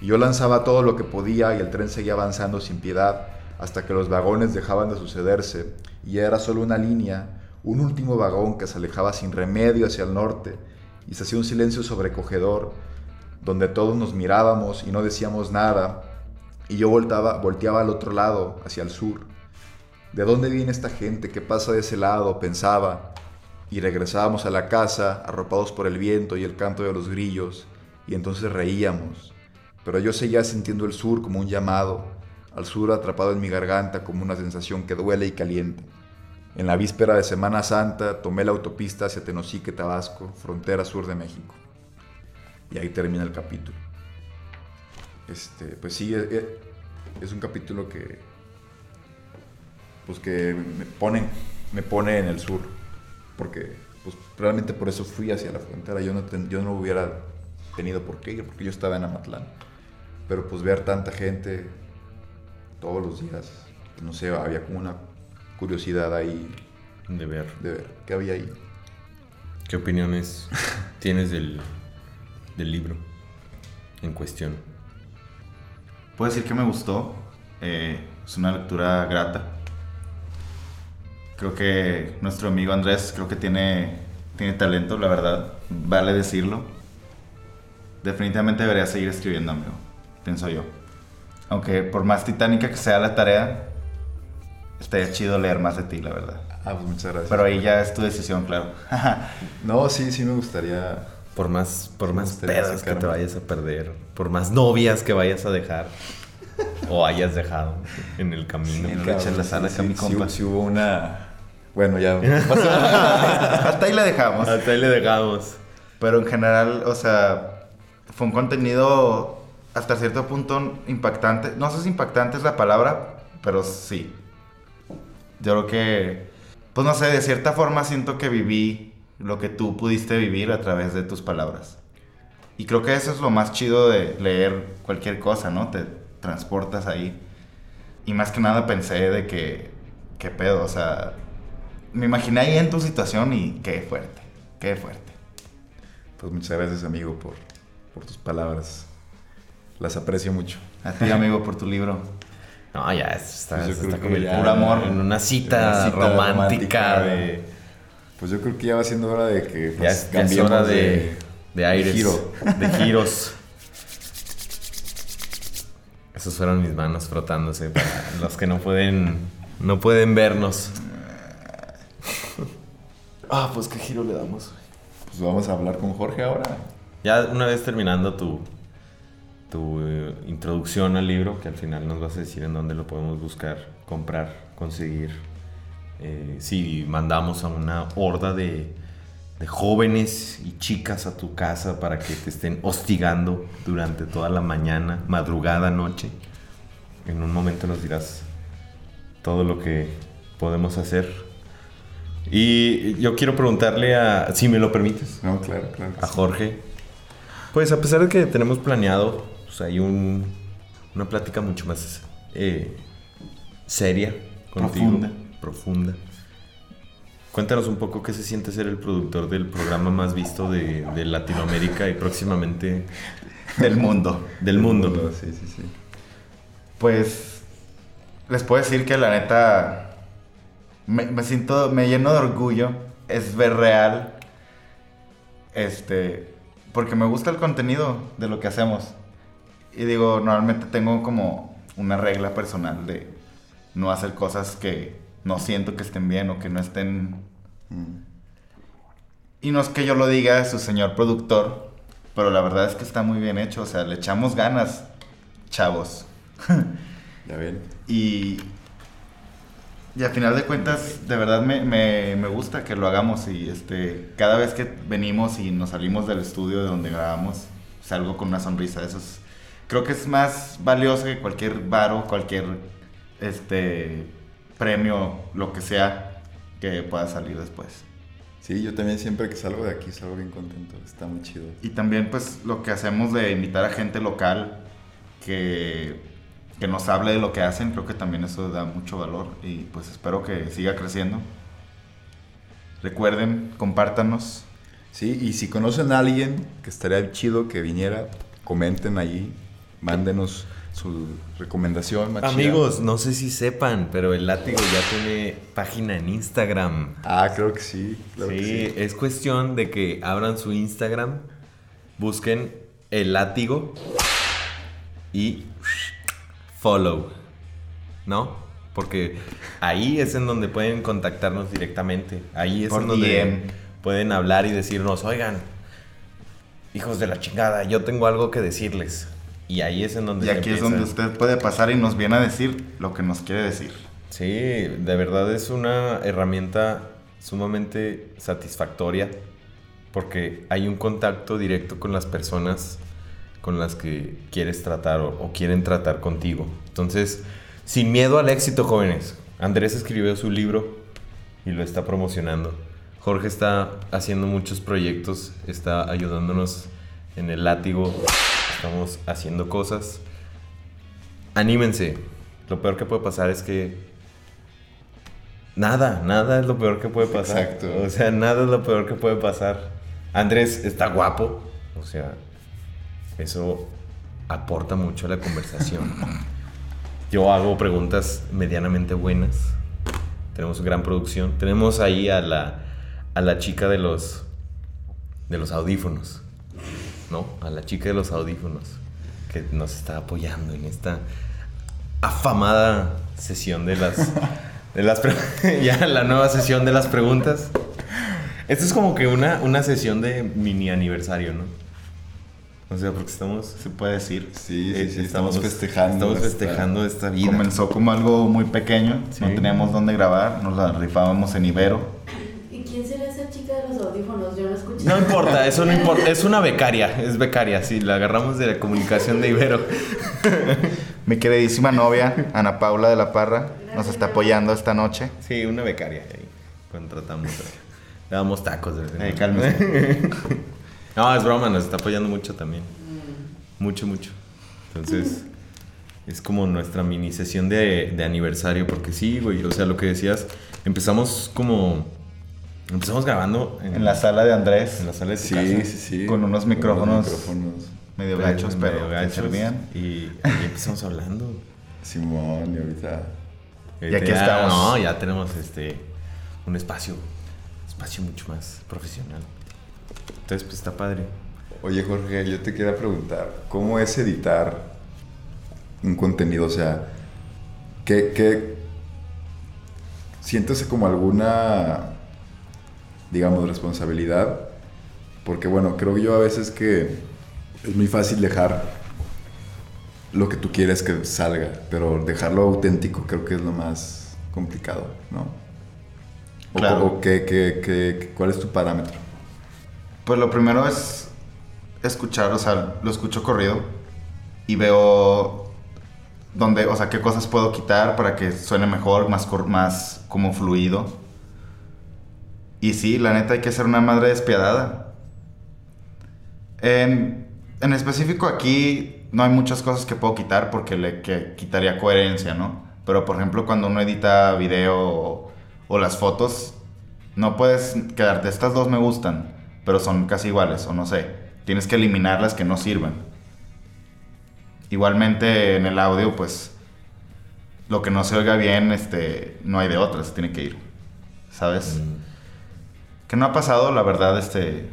Y yo lanzaba todo lo que podía y el tren seguía avanzando sin piedad hasta que los vagones dejaban de sucederse y era solo una línea, un último vagón que se alejaba sin remedio hacia el norte y se hacía un silencio sobrecogedor donde todos nos mirábamos y no decíamos nada y yo voltaba, volteaba al otro lado, hacia el sur. ¿De dónde viene esta gente? ¿Qué pasa de ese lado? Pensaba. Y regresábamos a la casa, arropados por el viento y el canto de los grillos, y entonces reíamos. Pero yo seguía sintiendo el sur como un llamado, al sur atrapado en mi garganta como una sensación que duele y caliente. En la víspera de Semana Santa tomé la autopista hacia Tenosique, Tabasco, frontera sur de México. Y ahí termina el capítulo. Este, pues sí, es, es un capítulo que pues que me pone, me pone en el sur, porque pues realmente por eso fui hacia la frontera, yo no, yo no hubiera tenido por qué ir, porque yo estaba en Amatlán, pero pues ver tanta gente todos los días, no sé, había como una curiosidad ahí de ver, de ver qué había ahí. ¿Qué opiniones tienes del, del libro en cuestión? Puedo decir que me gustó. Eh, es una lectura grata. Creo que nuestro amigo Andrés creo que tiene, tiene talento, la verdad. Vale decirlo. Definitivamente debería seguir escribiendo, amigo. Pienso yo. Aunque por más titánica que sea la tarea, estaría chido leer más de ti, la verdad. Ah, pues muchas gracias. Pero ahí ya es tu decisión, claro. no, sí, sí me gustaría por más, por más pedas que te vayas a perder, por más novias que vayas a dejar o hayas dejado en el camino. Sí, eches la sal sí, mi compa. Sí, hubo una... Bueno, ya... Hasta ahí le dejamos. Hasta ahí le dejamos. Pero en general, o sea, fue un contenido hasta cierto punto impactante. No sé si impactante es la palabra, pero sí. Yo creo que, pues no sé, de cierta forma siento que viví lo que tú pudiste vivir a través de tus palabras. Y creo que eso es lo más chido de leer cualquier cosa, ¿no? Te transportas ahí. Y más que nada pensé de que, qué pedo, o sea, me imaginé ahí en tu situación y qué fuerte, qué fuerte. Pues muchas gracias, amigo, por, por tus palabras. Las aprecio mucho. A ti, amigo, por tu libro. No, ya está, Pues yo está el ya- puro amor en una cita, una cita romántica, romántica. de Pues yo creo que ya va siendo hora de que ya, pues, es- ya es hora de, de aires, giro. de giros. Esos fueron mis manos frotándose para los que no pueden no pueden vernos. Ah, pues qué giro le damos. Pues vamos a hablar con Jorge ahora. Ya una vez terminando tu, tu eh, introducción al libro, que al final nos vas a decir en dónde lo podemos buscar, comprar, conseguir. Eh, si mandamos a una horda de, de jóvenes y chicas a tu casa para que te estén hostigando durante toda la mañana, madrugada, noche. En un momento nos dirás todo lo que podemos hacer. Y yo quiero preguntarle a, si me lo permites, No, claro, claro. a. Jorge. Pues a pesar de que tenemos planeado, pues hay un, una plática mucho más eh, seria contigo. Profunda. Profunda. Cuéntanos un poco qué se siente ser el productor del programa más visto de, de Latinoamérica y próximamente Del mundo. del mundo. Sí, sí, sí. Pues les puedo decir que la neta me, me siento, me lleno de orgullo, es ver real, este, porque me gusta el contenido de lo que hacemos. Y digo, normalmente tengo como una regla personal de no hacer cosas que no siento que estén bien o que no estén... Mm. Y no es que yo lo diga, su señor productor, pero la verdad es que está muy bien hecho, o sea, le echamos ganas, chavos. Ya ven. Y, y a final de cuentas, de verdad me, me- me gusta que lo hagamos y este, cada vez que venimos y nos salimos del estudio de donde grabamos, salgo con una sonrisa. Eso es, creo que es más valioso que cualquier varo, cualquier este, premio, lo que sea que pueda salir después. Sí, yo también siempre que salgo de aquí salgo bien contento. Está muy chido. Y también pues lo que hacemos de invitar a gente local que, que nos hable de lo que hacen, creo que también eso da mucho valor y pues espero que siga creciendo. Recuerden, compártanos. Sí, y si conocen a alguien que estaría chido que viniera, comenten ahí, mándenos su recomendación. más chida. Amigos, no sé si sepan, pero el látigo ya tiene página en Instagram. Ah, creo que sí. claro que sí, sí. es cuestión de que abran su Instagram, busquen el látigo y follow, ¿no? Porque ahí es en donde pueden contactarnos directamente. Ahí es Por en donde DM. pueden hablar y decirnos, oigan, hijos de la chingada, yo tengo algo que decirles. Y ahí es en donde... Y aquí es donde usted puede pasar y nos viene a decir lo que nos quiere decir. Sí, de verdad es una herramienta sumamente satisfactoria porque hay un contacto directo con las personas con las que quieres tratar o, o quieren tratar contigo. Entonces, sin miedo al éxito, jóvenes. Andrés escribió su libro y lo está promocionando. Jorge está haciendo muchos proyectos, está ayudándonos en el látigo, estamos haciendo cosas. Anímense. Lo peor que puede pasar es que Nada, nada es lo peor que puede pasar. Exacto. O sea, nada es lo peor que puede pasar. Andrés está guapo. O sea, eso aporta mucho a la conversación. Yo hago preguntas medianamente buenas. Tenemos gran producción. Tenemos ahí a la, a la chica de los, de los audífonos. ¿No? A la chica de los audífonos. Que nos está apoyando en esta afamada sesión de las... De las ya la nueva sesión de las preguntas. Esto es como que una, una sesión de mini aniversario, ¿no? O sea, porque estamos... Se puede decir. Sí, sí, eh, sí, estamos festejando Estamos esta- festejando esta vida. Comenzó como algo muy pequeño, Sí. no teníamos dónde grabar, nos la rifábamos en Ibero. ¿Y quién será esa chica de los audífonos? Yo no escuché. No importa, eso no importa. Es una becaria, es becaria, sí, la agarramos de la comunicación de Ibero. Mi queridísima novia, Ana Paula de la Parra, nos está apoyando esta noche. Sí, una becaria. Ahí contratamos. Le damos tacos. cuando. cálmese. No, es broma, nos está apoyando mucho también. Mucho, mucho. Entonces, es como nuestra mini sesión de, de aniversario, porque sí, güey, o sea, lo que decías, empezamos como... Empezamos grabando En la sala de Andrés, en la sala de tu Sí, casa. sí, sí. Con unos micrófonos. micrófonos. medio gachos, pero medio que gachos, servían. Y, y empezamos hablando. Simón, y ahorita. Y aquí ya, estamos. No, ya tenemos este un espacio, espacio mucho más profesional. Entonces, pues está padre. Oye, Jorge, yo te quería preguntar, ¿cómo es editar un contenido? O sea, ¿qué, qué sientes como alguna, digamos, responsabilidad? Porque bueno, creo yo a veces que es muy fácil dejar lo que tú quieres que salga, pero dejarlo auténtico creo que es lo más complicado, ¿no? O- Claro. o qué- qué- ¿Cuál es tu parámetro? Pues lo primero es escuchar, o sea, lo escucho corrido y veo dónde, o sea, qué cosas puedo quitar para que suene mejor, más, más como fluido. Y sí, la neta hay que ser una madre despiadada. En, en específico aquí no hay muchas cosas que puedo quitar porque le quitaría coherencia, ¿no? Pero por ejemplo, cuando uno edita video o, las fotos, no puedes quedarte, estas dos me gustan, pero son casi iguales, o no sé. Tienes que eliminar las que no sirvan. Igualmente en el audio, pues lo que no se oiga bien, este, no hay de otras, tiene que ir. ¿Sabes? Que no ha pasado, la verdad, este.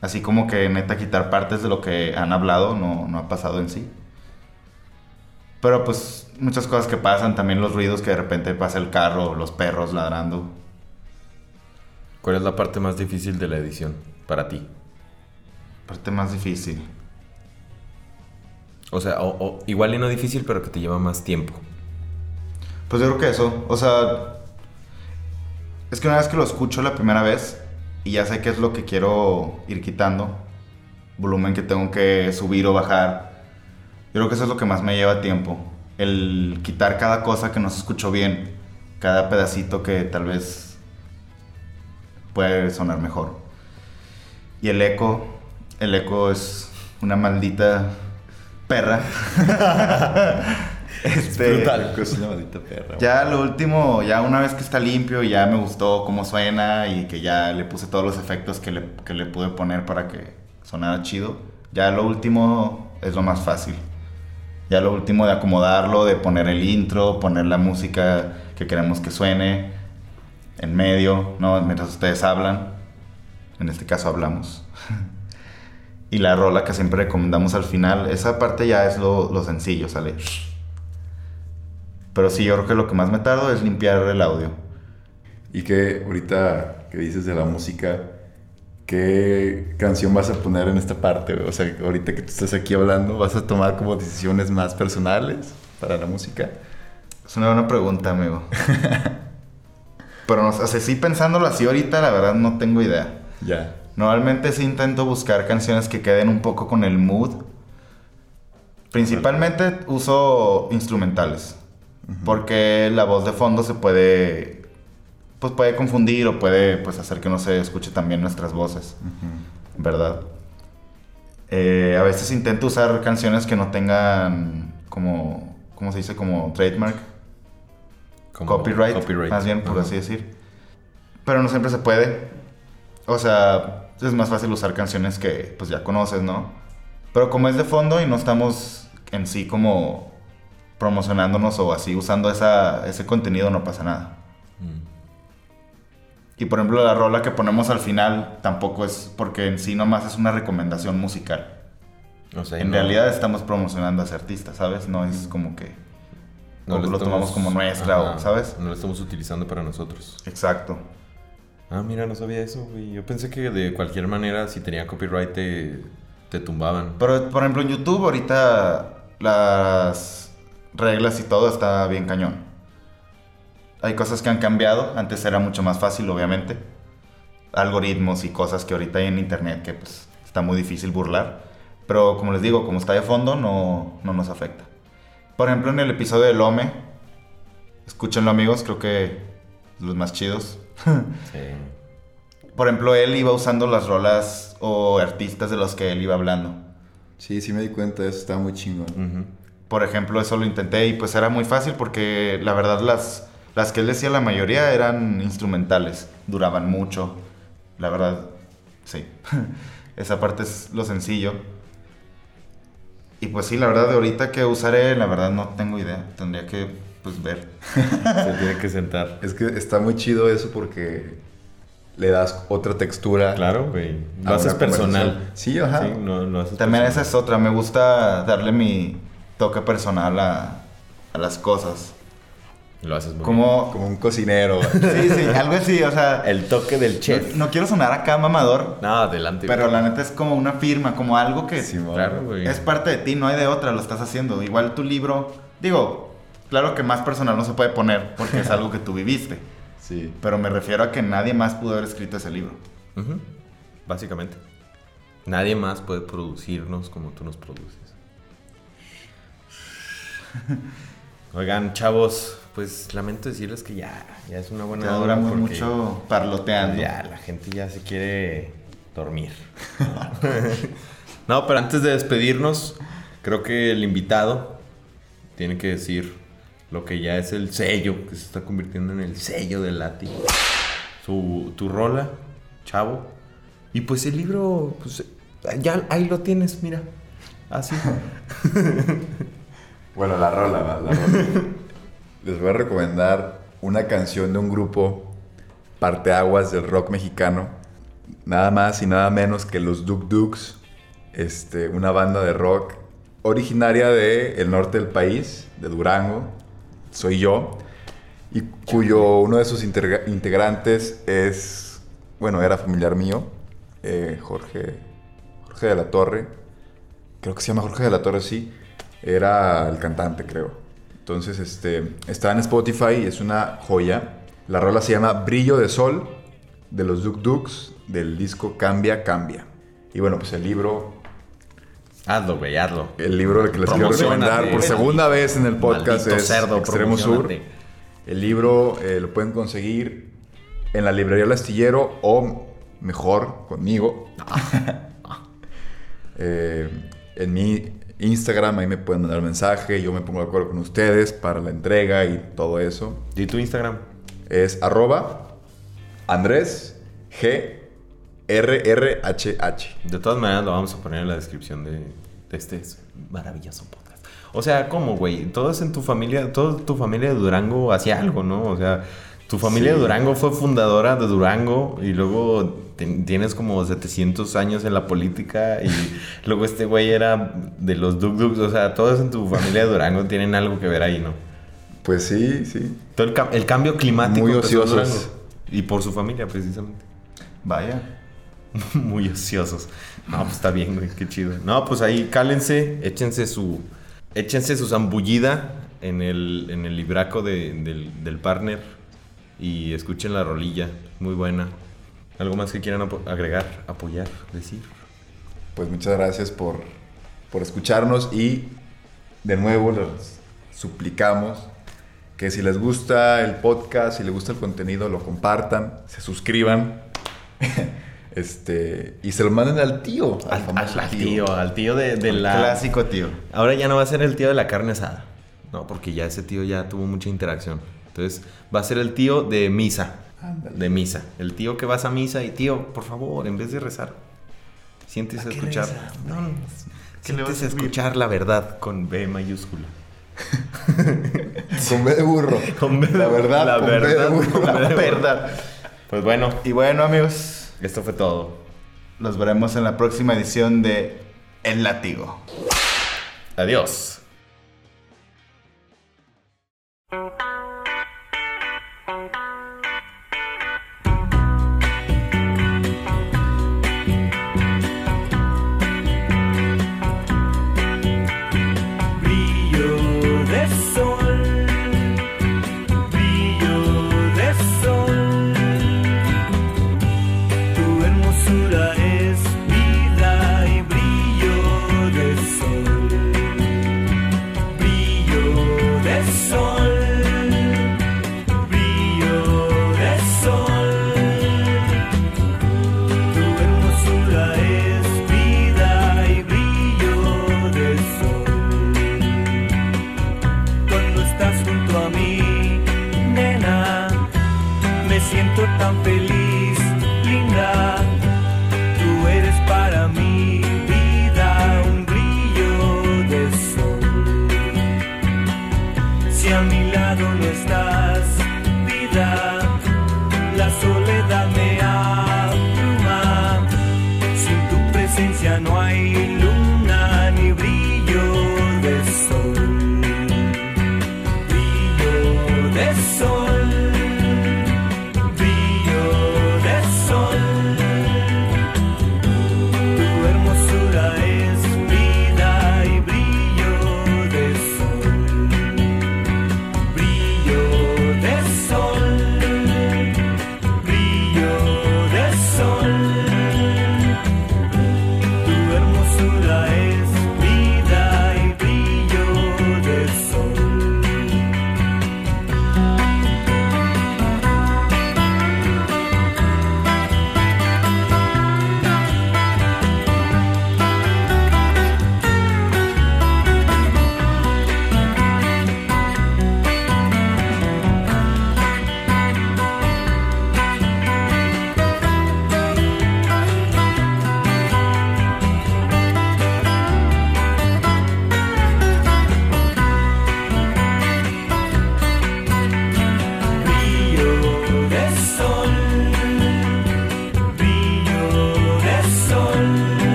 Así como que neta quitar partes de lo que han hablado, no, no ha pasado en sí. Pero pues muchas cosas que pasan, también los ruidos que de repente pasa el carro, los perros ladrando. ¿Cuál es la parte más difícil de la edición para ti? Parte más difícil. O sea, o, o igual y no difícil, pero que te lleva más tiempo. Pues yo creo que eso, o sea, es que una vez que lo escucho la primera vez y ya sé qué es lo que quiero ir quitando, volumen que tengo que subir o bajar, yo creo que eso es lo que más me lleva tiempo. El quitar cada cosa que no se escuchó bien, cada pedacito que tal vez puede sonar mejor. Y el eco, el eco es una maldita perra. Este, Es una maldita perra. Ya lo último, ya una vez que está limpio, ya me gustó cómo suena y que ya le puse todos los efectos que le, que le pude poner para que sonara chido. Ya lo último es lo más fácil. Ya lo último de acomodarlo, de poner el intro, poner la música que queremos que suene en medio, ¿no? Mientras ustedes hablan. En este caso hablamos. y la rola que siempre recomendamos al final, esa parte ya es lo, lo sencillo, sale. Pero sí, yo creo que lo que más me tardo es limpiar el audio. Y que ahorita que dices de la música, ¿qué canción vas a poner en esta parte? O sea, ahorita que tú estás aquí hablando, ¿vas a tomar como decisiones más personales para la música? Es una buena pregunta, amigo. Pero, no, sé, o sea, sí pensándolo así ahorita, la verdad no tengo idea. Ya. Normalmente sí intento buscar canciones que queden un poco con el mood. Principalmente uso instrumentales. Porque la voz de fondo se puede. Pues puede confundir o puede pues, hacer que no se escuche también nuestras voces. ¿Verdad? Eh, a veces intento usar canciones que no tengan como. ¿Cómo se dice? Como trademark. Como copyright, copyright. Más bien, por así decir. Pero no siempre se puede. O sea, es más fácil usar canciones que pues ya conoces, ¿no? Pero como es de fondo y no estamos en sí como promocionándonos o así usando esa, ese contenido, no pasa nada. Mm. Y por ejemplo, la rola que ponemos al final tampoco es porque en sí nomás es una recomendación musical. O sea, en no- realidad estamos promocionando a ese artista, ¿sabes? No es como que no lo estamos- tomamos como nuestra, o, ¿sabes? No lo estamos utilizando para nosotros. Exacto. Ah, mira, no sabía eso, güey. Yo pensé que de cualquier manera, si tenía copyright, te, te tumbaban. Pero, por ejemplo, en YouTube ahorita las reglas y todo está bien cañón. Hay cosas que han cambiado. Antes era mucho más fácil, obviamente. Algoritmos y cosas que ahorita hay en internet que pues está muy difícil burlar. Pero como les digo, como está de fondo, no, no nos afecta. Por ejemplo, en el episodio del Home, escúchenlo amigos, creo que los más chidos. Sí. Por ejemplo, él iba usando las rolas o artistas de los que él iba hablando. Sí, sí me di cuenta de eso, estaba muy chingón. Ujú. Por ejemplo, eso lo intenté y pues era muy fácil porque la verdad las, las que él decía la mayoría eran instrumentales, duraban mucho. La verdad, sí. Esa parte es lo sencillo. Y pues sí, la verdad de ahorita que usaré, la verdad no tengo idea. Tendría que pues ver. Se tiene que sentar. Es que está muy chido eso porque le das otra textura. Claro, güey. Lo haces personal. Sí, ajá. Sí, no, lo haces También esa personal. es otra, me gusta darle mi toque personal a, a las cosas. Lo haces muy Como... Como un cocinero. Sí, sí, algo así, o sea... bien. El toque del chef. No, no quiero sonar acá mamador, No, adelante. pero güey. la neta es como una firma, como algo que Simón. Claro, güey. es parte de ti, no hay de otra, lo estás haciendo. Igual tu libro, digo, claro que más personal no se puede poner porque es algo que tú viviste, Sí. pero me refiero a que nadie más pudo haber escrito ese libro. Ujú. Básicamente. Nadie más puede producirnos como tú nos produces. Oigan, chavos, pues lamento decirles que ya, ya es una buena Ya hora porque mucho parloteando. Ya, la gente ya se quiere dormir. no, pero antes de despedirnos, creo que el invitado tiene que decir lo que ya es el sello, que se está convirtiendo en el sello del látigo. Su, tu rola, chavo. Y pues el libro, pues ya ahí lo tienes, mira. Así. Bueno, la rola, la rola. Les voy a recomendar una canción de un grupo parteaguas del rock mexicano. Nada más y nada menos que los Duk Dukes. Este, una banda de rock originaria del norte del país, de Durango. Soy yo. Y cuyo uno de sus integra- integrantes es, bueno, era familiar mío, eh, Jorge, Jorge de la Torre. Creo que se llama Jorge de la Torre, sí. Era el cantante, creo. Entonces, este, está en Spotify, es una joya. La rola se llama Brillo de Sol, de los Duk Dukes, del disco Cambia, Cambia. Y bueno, pues el libro, Hazlo, güey, hazlo. el libro que les quiero recomendar por segunda vez en el podcast es cerdo, Extremo Sur. El libro eh, lo pueden conseguir en la librería El Astillero o mejor conmigo. Eh, en mi Instagram ahí me pueden mandar mensaje, yo me pongo de acuerdo con ustedes para la entrega y todo eso. ¿Y tu Instagram? Es arroba Andrés G R R H H. De todas maneras lo vamos a poner en la descripción de, de este maravilloso podcast. O sea, ¿cómo, güey? Todos en tu familia, toda tu familia de Durango hacía algo, ¿no? O sea, tu familia Sí. de Durango fue fundadora de Durango y luego ten- tienes como 700 años en la política y luego este güey era de los Duk Duks. O sea, todos en tu familia de Durango tienen algo que ver ahí, ¿no? Pues sí, sí. Todo el, el cambio climático. Muy ociosos. Y por su familia, precisamente. Vaya. Muy ociosos. No, pues está bien, güey, qué chido. No, pues ahí cálense, échense su. Échense su zambullida en el, en el libraco de- del, del partner y escuchen la rolilla. Muy buena. ¿Algo más que quieran agregar, apoyar, decir? Pues muchas gracias por, por escucharnos y de nuevo les suplicamos que si les gusta el podcast, si les gusta el contenido, lo compartan, se suscriban este, y se lo manden al tío. Al, famoso al- al tío, al tío de, de El la. Clásico, tío. Ahora ya no va a ser el tío de la carne asada. No, porque ya ese tío ya tuvo mucha interacción. Entonces va a ser el tío de misa. De misa. El tío que vas a misa y tío, por favor, en vez de rezar, siéntese a escuchar. rezar, No, no, ¿Qué le vas a siéntese a subir? escuchar la verdad con B mayúscula. Con B de burro. Con B de- La verdad, la con B de verdad, burro. B de La burro. verdad. Pues bueno, Y bueno, amigos, esto fue todo. los veremos en la próxima edición de El Látigo. Adiós.